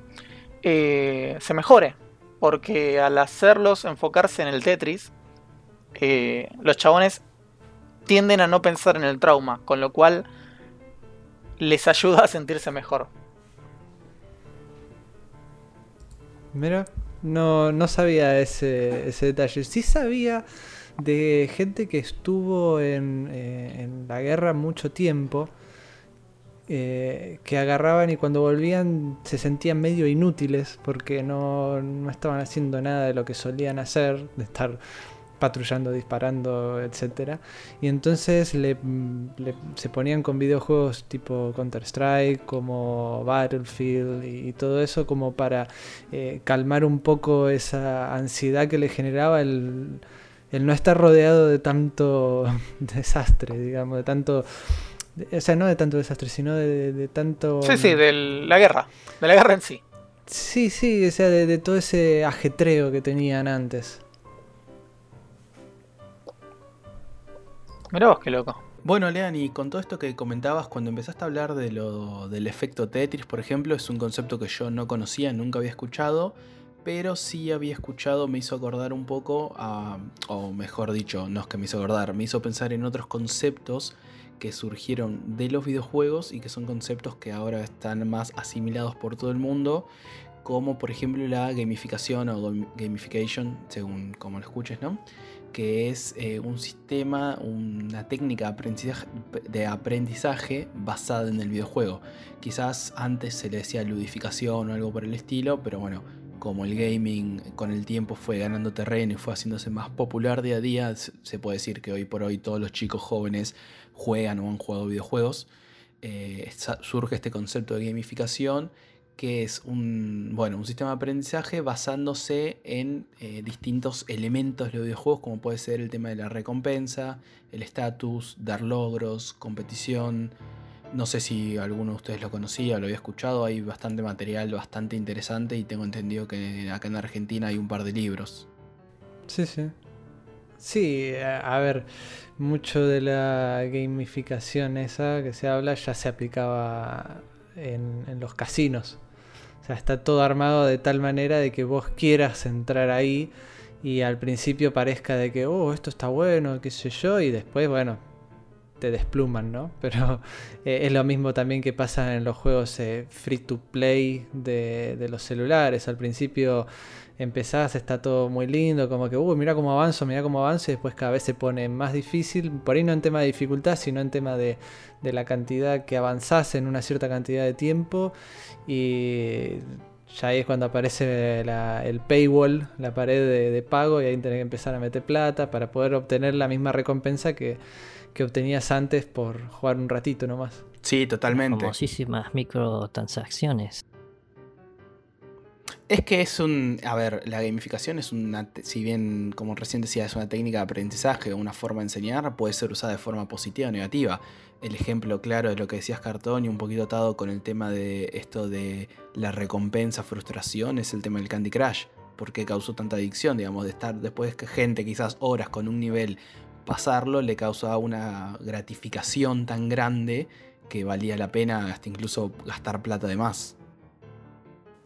eh, se mejore. Porque al hacerlos enfocarse en el Tetris, eh, los chabones tienden a no pensar en el trauma, con lo cual les ayuda a sentirse mejor. Mira, no, no sabía ese, ese detalle. Sí sabía de gente que estuvo en, eh, la guerra mucho tiempo, eh, que agarraban y cuando volvían se sentían medio inútiles porque no, no estaban haciendo nada de lo que solían hacer, de estar patrullando, disparando, etcétera. Y entonces le, se ponían con videojuegos tipo Counter-Strike, como Battlefield y, y todo eso como para eh, calmar un poco esa ansiedad que le generaba el, el no estar rodeado de tanto desastre, digamos, de tanto... de- O sea, no de tanto desastre, sino de, de- de tanto... Sí, sí, de la guerra. De la guerra en sí. Sí, sí, o sea, de, de todo ese ajetreo que tenían antes. Mirá vos qué loco. Bueno, Lean, y con todo esto que comentabas, cuando empezaste a hablar de lo, del efecto Tetris, por ejemplo, es un concepto que yo no conocía, nunca había escuchado, pero sí había escuchado, me hizo acordar un poco a, o mejor dicho, no es que me hizo acordar, me hizo pensar en otros conceptos que surgieron de los videojuegos y que son conceptos que ahora están más asimilados por todo el mundo, como por ejemplo la gamificación o gam- gamification, según como lo escuches, ¿no? que es eh, un sistema, una técnica de aprendizaje basada en el videojuego. Quizás antes se le decía ludificación o algo por el estilo, pero bueno, como el gaming con el tiempo fue ganando terreno y fue haciéndose más popular día a día, se puede decir que hoy por hoy todos los chicos jóvenes juegan o han jugado videojuegos. Eh, surge este concepto de gamificación que es un, bueno, un sistema de aprendizaje basándose en eh, distintos elementos de los videojuegos, como puede ser el tema de la recompensa, el estatus, dar logros, competición. No sé si alguno de ustedes lo conocía o lo había escuchado, hay bastante material bastante interesante y tengo entendido que acá en Argentina hay un par de libros. Sí, sí. Sí, a, ver, mucho de la gamificación esa que se habla ya se aplicaba en, en los casinos. O sea, está todo armado de tal manera de que vos quieras entrar ahí y al principio parezca de que, oh, esto está bueno, qué sé yo, y después, bueno, te despluman, ¿no? Pero eh, es lo mismo también que pasa en los juegos eh, free to play de, los celulares. Al principio empezás, está todo muy lindo, como que, uy, mira cómo avanzo, mira cómo avanzo, y después cada vez se pone más difícil, por ahí no en tema de dificultad, sino en tema de, de la cantidad que avanzás en una cierta cantidad de tiempo, y ya ahí es cuando aparece la- el paywall, la pared de, de pago, y ahí tenés que empezar a meter plata para poder obtener la misma recompensa que, que obtenías antes por jugar un ratito nomás. Sí, totalmente. Famosísimas microtransacciones. Es que es un. A ver, la gamificación es una. Si bien, como recién decía, es una técnica de aprendizaje o una forma de enseñar, puede ser usada de forma positiva o negativa. El ejemplo claro de lo que decías, Cartón, y un poquito atado con el tema de esto de la recompensa, frustración, es el tema del Candy Crush. ¿Por qué causó tanta adicción? Digamos, de estar después que gente, quizás horas con un nivel pasarlo le causaba una gratificación tan grande que valía la pena hasta incluso gastar plata de más.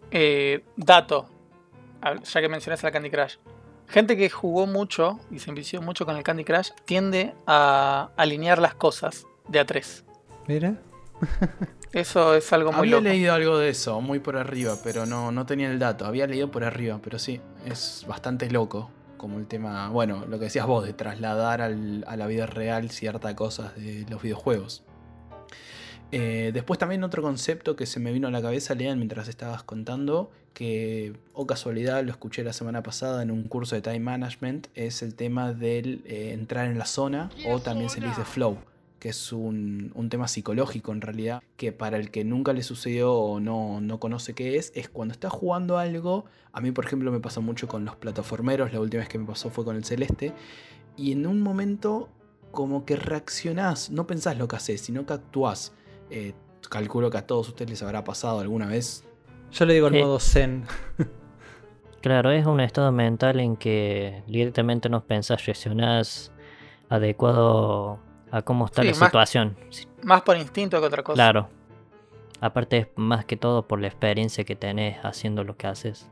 Eh, dato, ya que mencionaste la Candy Crush. Gente que jugó mucho y se envició mucho con el Candy Crush tiende a alinear las cosas de a tres. Mira. Eso es algo muy Había loco. leído algo de eso, muy por arriba, pero no, no tenía el dato. Había leído por arriba, pero sí, es bastante loco. Como el tema, bueno, lo que decías vos, de trasladar al- a la vida real ciertas cosas de los videojuegos. Eh, después también otro concepto que se me vino a la cabeza, Lean, mientras estabas contando, que, o casualidad, lo escuché la semana pasada en un curso de Time Management, es el tema del eh, entrar en la zona, o también se le dice flow, que es un, un tema psicológico en realidad, que para el que nunca le sucedió o no, no conoce qué es, es cuando estás jugando algo, a mí por ejemplo me pasó mucho con los plataformeros, la última vez que me pasó fue con el celeste, y en un momento como que reaccionás, no pensás lo que haces, sino que actuás. Eh, calculo que a todos ustedes les habrá pasado alguna vez. Yo le digo el Eh. modo zen. Claro, es un estado mental en que directamente no pensás, reaccionás adecuado a cómo está Sí, la más- situación. Más por instinto que otra cosa. Claro. Aparte es más que todo por la experiencia que tenés haciendo lo que haces.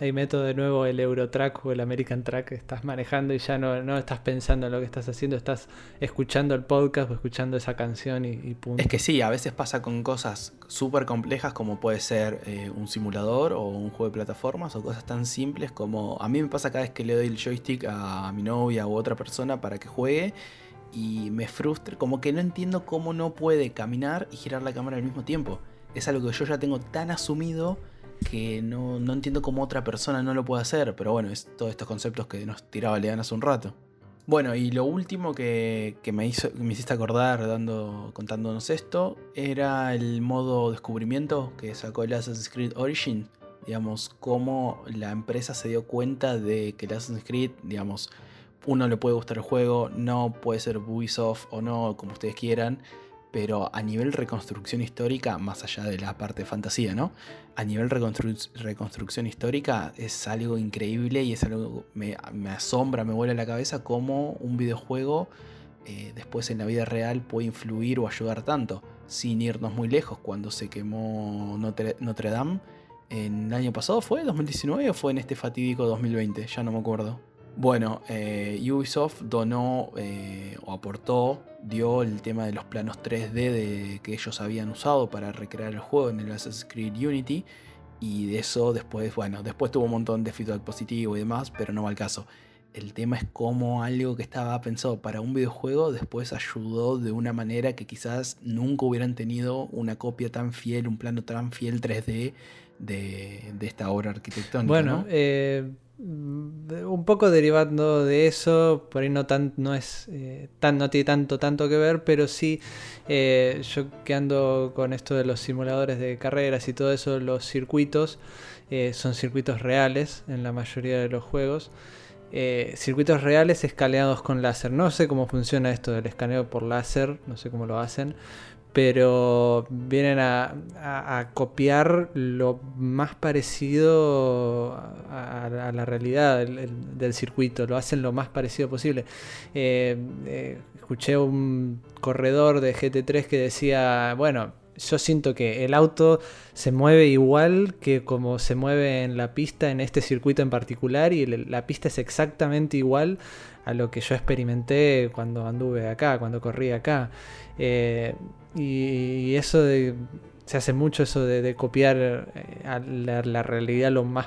Ahí meto de nuevo el Eurotrack o el American Track que estás manejando y ya no, no estás pensando en lo que estás haciendo, estás escuchando el podcast o escuchando esa canción y, y punto. Es que sí, a veces pasa con cosas súper complejas como puede ser eh, un simulador o un juego de plataformas o cosas tan simples como a mí me pasa cada vez que le doy el joystick a mi novia u otra persona para que juegue y me frustra, como que no entiendo cómo no puede caminar y girar la cámara al mismo tiempo. Es algo que yo ya tengo tan asumido que no, no entiendo cómo otra persona no lo puede hacer, pero bueno, es todos estos conceptos que nos tiraba Lean hace un rato. Bueno, y lo último que, que me, hizo, me hiciste acordar dando, contándonos esto era el modo descubrimiento que sacó el Assassin's Creed Origin. Digamos, cómo la empresa se dio cuenta de que el Assassin's Creed, digamos, uno le puede gustar el juego, no puede ser Ubisoft o no, como ustedes quieran, pero a nivel reconstrucción histórica, más allá de la parte de fantasía, ¿no? A nivel reconstru- reconstrucción histórica es algo increíble y es algo me, me asombra, me vuela la cabeza cómo un videojuego eh, después en la vida real puede influir o ayudar tanto, sin irnos muy lejos. Cuando se quemó Notre, Notre Dame, en el año pasado fue, 2019 o fue en este fatídico 2020, ya no me acuerdo. Bueno, eh, Ubisoft donó eh, o aportó, dio el tema de los planos 3D de, que ellos habían usado para recrear el juego en el Assassin's Creed Unity. Y de eso después, bueno, después tuvo un montón de feedback positivo y demás, pero no va al caso. El tema es cómo algo que estaba pensado para un videojuego después ayudó de una manera que quizás nunca hubieran tenido una copia tan fiel, un plano tan fiel 3D de, de esta obra arquitectónica. Bueno, ¿no? eh, un poco derivando de eso, por ahí no tan, no es eh, tan, no tiene tanto, tanto que ver, pero sí, eh, yo que ando con esto de los simuladores de carreras y todo eso, los circuitos eh, son circuitos reales en la mayoría de los juegos. Circuitos reales escaneados con láser. No sé cómo funciona esto del escaneo por láser, no sé cómo lo hacen, pero vienen a, copiar lo más parecido a, la realidad del, el- del circuito, lo hacen lo más parecido posible. Eh, eh, escuché un corredor de GT3 que decía, bueno, yo siento que el auto se mueve igual que como se mueve en la pista en este circuito en particular y la pista es exactamente igual a lo que yo experimenté cuando anduve acá, cuando corrí acá. Eh, y, eso de, se hace mucho eso de, copiar eh, la, realidad lo más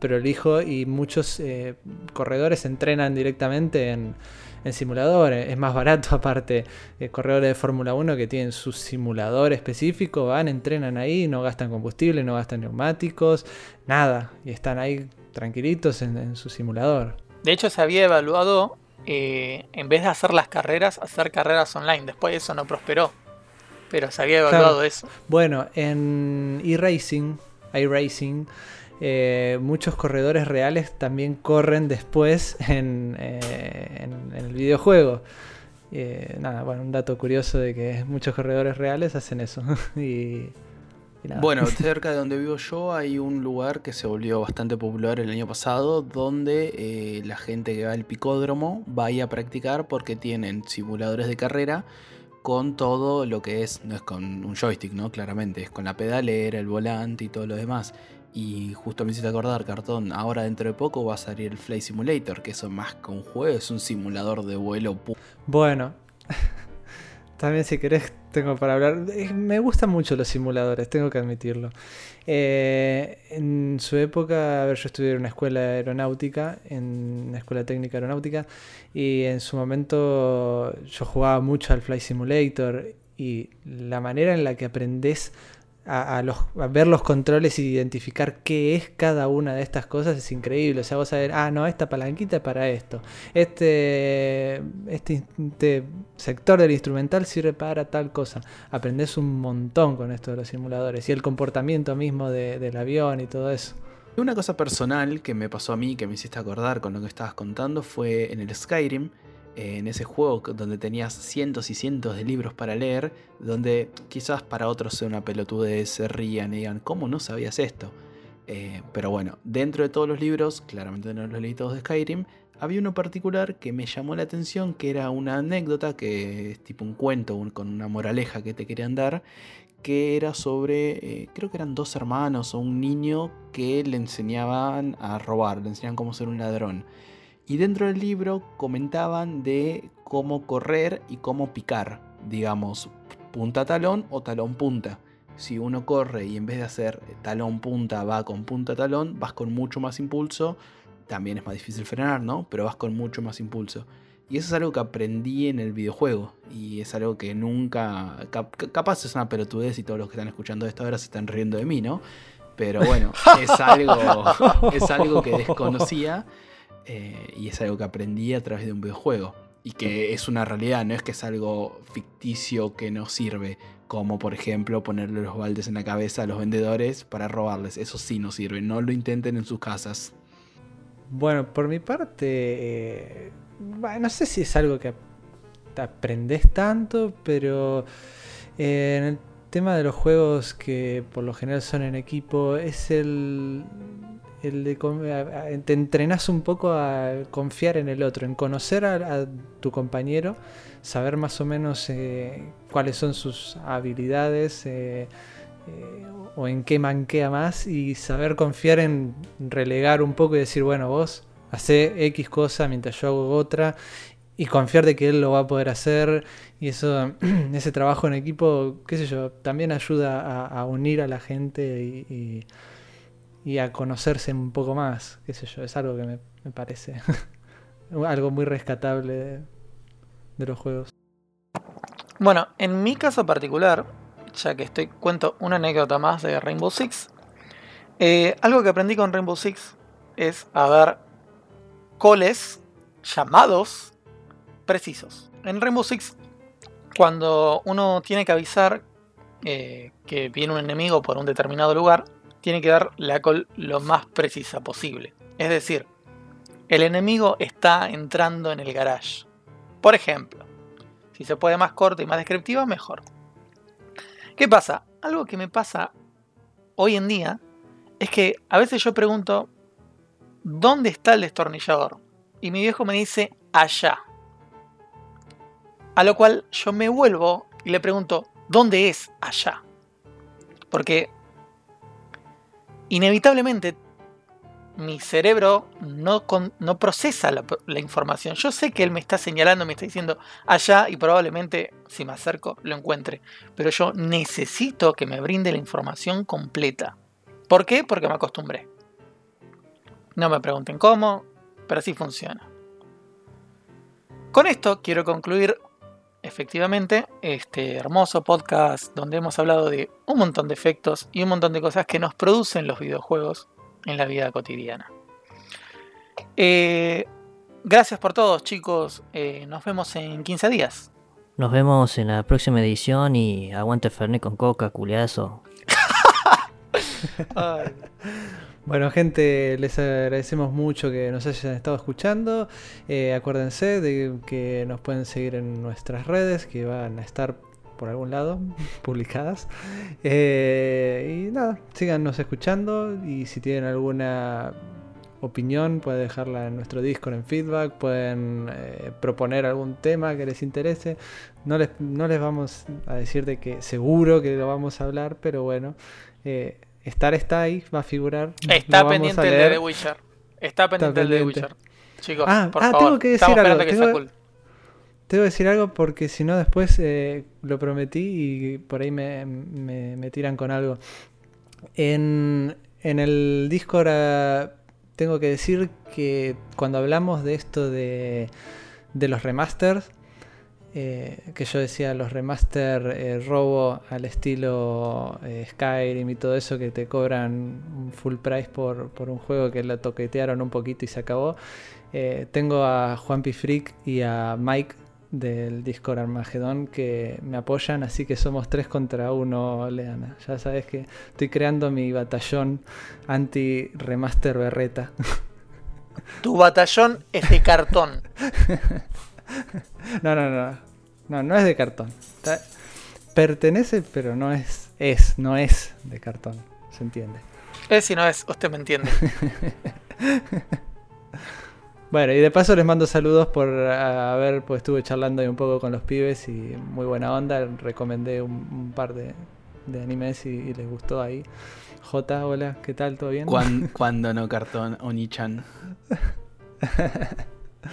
prolijo y muchos eh, corredores entrenan directamente en, en simuladores. Es más barato aparte. corredores de Fórmula 1 que tienen su simulador específico, van, entrenan ahí, no gastan combustible, no gastan neumáticos, nada. Y están ahí tranquilitos en su simulador. De hecho, se había evaluado, eh, en vez de hacer las carreras, hacer carreras online. Después eso no prosperó. Pero se había evaluado Claro. eso. Bueno, en eRacing, iRacing, eh, muchos corredores reales también corren después en, eh, en- en el videojuego. Eh, nada, bueno, un dato curioso de que muchos corredores reales hacen eso. y. Bueno, cerca de donde vivo yo hay un lugar que se volvió bastante popular el año pasado, donde eh, la gente que va al picódromo va ahí a practicar porque tienen simuladores de carrera con todo lo que es, no es con un joystick, ¿no? Claramente, es con la pedalera, el volante y todo lo demás. Y justo me hiciste acordar, cartón, ahora dentro de poco va a salir el Flight Simulator, que eso más que un juego es un simulador de vuelo Bueno, también si querés tengo para hablar. Eh, Me gustan mucho los simuladores, tengo que admitirlo. Eh, en su época, a ver, yo estudié en una escuela aeronáutica, en una escuela técnica aeronáutica, y en su momento yo jugaba mucho al Flight Simulator y la manera en la que aprendes a, a los, a ver los controles y identificar qué es cada una de estas cosas es increíble. O sea, vos saber, ah, no, esta palanquita es para esto. Este, este, este sector del instrumental sirve para tal cosa. Aprendes un montón con esto de los simuladores y el comportamiento mismo de- del avión y todo eso. Una cosa personal que me pasó a mí, que me hiciste acordar con lo que estabas contando, fue en el Skyrim, en ese juego donde tenías cientos y cientos de libros para leer, donde quizás para otros sea una pelotudez, se rían y digan, ¿cómo no sabías esto? Eh, pero bueno, dentro de todos los libros, claramente no los leí todos de Skyrim, había uno particular que me llamó la atención, que era una anécdota, que es tipo un cuento con una moraleja que te querían dar, que era sobre, eh, creo que eran dos hermanos o un niño que le enseñaban a robar, le enseñaban cómo ser un ladrón. Y dentro del libro comentaban de cómo correr y cómo picar, digamos, punta talón o talón punta. Si uno corre y en vez de hacer talón punta va con punta talón, vas con mucho más impulso. También es más difícil frenar, ¿no? Pero vas con mucho más impulso. Y eso es algo que aprendí en el videojuego. Y es algo que nunca. cap- capaz es una pelotudez y todos los que están escuchando esto ahora se están riendo de mí, ¿no? Pero bueno, es algo, es algo que desconocía. eh, y es algo que aprendí a través de un videojuego. Y que es una realidad, no es que es algo ficticio que no sirve. Como por ejemplo ponerle los baldes en la cabeza a los vendedores para robarles. Eso sí no sirve. No lo intenten en sus casas. Bueno, por mi parte, eh, no sé si es algo que ap- aprendes tanto, pero eh, en el tema de los juegos que por lo general son en equipo, es el, el de te entrenas un poco a confiar en el otro, en conocer a, tu compañero, saber más o menos eh, cuáles son sus habilidades. eh, eh, o en qué manquea más y saber confiar en relegar un poco y decir, bueno, vos hace X cosa mientras yo hago otra y confiar de que él lo va a poder hacer y eso, ese trabajo en equipo, qué sé yo, también ayuda a, unir a la gente y- y a conocerse un poco más, qué sé yo, es algo que me, me parece algo muy rescatable de, los juegos. Bueno, en mi caso particular, ya que estoy cuento una anécdota más de Rainbow Six. eh, algo que aprendí con Rainbow Six es a dar coles, llamados precisos. En Rainbow Six, cuando uno tiene que avisar eh, que viene un enemigo por un determinado lugar, tiene que dar la call lo más precisa posible. Es decir, el enemigo está entrando en el garage. Por ejemplo, si se puede más corta y más descriptiva, mejor. ¿Qué pasa? Algo que me pasa hoy en día es que a veces yo pregunto, ¿dónde está el destornillador? Y mi viejo me dice, allá. A lo cual yo me vuelvo y le pregunto, ¿dónde es allá? Porque inevitablemente mi cerebro no, procesa la, la información. Yo sé que él me está señalando, me está diciendo allá y probablemente si me acerco lo encuentre. Pero yo necesito que me brinde la información completa. ¿Por qué? Porque me acostumbré. No me pregunten cómo, pero así funciona. Con esto quiero concluir efectivamente este hermoso podcast donde hemos hablado de un montón de efectos y un montón de cosas que nos producen los videojuegos en la vida cotidiana. Eh, gracias por todos chicos, Eh, nos vemos en 15 días. Nos vemos en la próxima edición y aguante Fernet con coca, culiazo. Bueno, gente, les agradecemos mucho que nos hayan estado escuchando. Eh, acuérdense de que nos pueden seguir en nuestras redes, que van a estar por algún lado, publicadas. Eh, y nada, síganos escuchando y si tienen alguna opinión pueden dejarla en nuestro Discord en feedback, pueden eh, proponer algún tema que les interese. No les, no les vamos a decir de que seguro que lo vamos a hablar, pero bueno, eh, estar está ahí, va a figurar. Está pendiente el de. The Witcher. Está pendiente el de The. Witcher. Chicos, Ah, por ah, favor. tengo que decir Estamos algo, tengo- sea cool. Tengo que decir algo porque si no después eh, lo prometí y por ahí me, me- me tiran con algo. En, en el Discord ah, tengo que decir que cuando hablamos de esto de, de los remasters, eh, que yo decía los remaster eh, robo al estilo eh, Skyrim y todo eso que te cobran un full price por, por un juego que lo toquetearon un poquito y se acabó. Tengo a Juanpi Freak y a Mike del Discord Armagedón que me apoyan, así que somos tres contra uno, Leana. Ya sabes que estoy creando mi batallón anti-remaster berreta. Tu batallón es de cartón. No, no, no. No, no es de cartón. Está- Pertenece, pero no es. Es, no es de cartón. ¿Se entiende? Es si no es, usted me entiende. Bueno, y de paso les mando saludos por a ver, pues estuve charlando ahí un poco con los pibes y muy buena onda. Recomendé un, un par de, de animes y, y les gustó ahí. J, hola, ¿qué tal? ¿Todo bien? Cuan- cuando no cartón, Oni-chan.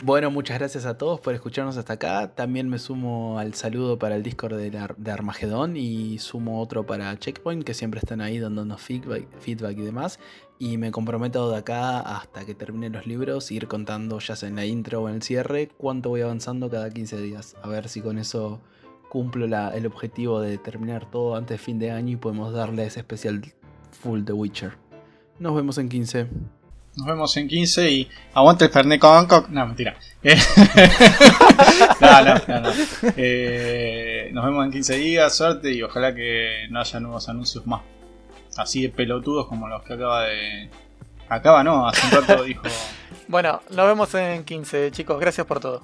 Bueno, muchas gracias a todos por escucharnos hasta acá. También me sumo al saludo para el Discord de, Ar- de Armagedón y sumo otro para Checkpoint, que siempre están ahí dándonos feedback, feedback y demás. Y me comprometo de acá hasta que termine los libros, ir contando ya sea en la intro o en el cierre, cuánto voy avanzando cada 15 días. A ver si con eso cumplo el objetivo de terminar todo antes de fin de año y podemos darle ese especial full de Witcher. Nos vemos en 15. Nos vemos en 15 y aguante el Fernet con Coc. No, mentira. Eh, no, no, no. Eh, nos vemos en 15 días, suerte y ojalá que no haya nuevos anuncios más así de pelotudos como los que acaba de. Acaba, no, hace un rato dijo. Bueno, nos vemos en 15, chicos. Gracias por todo.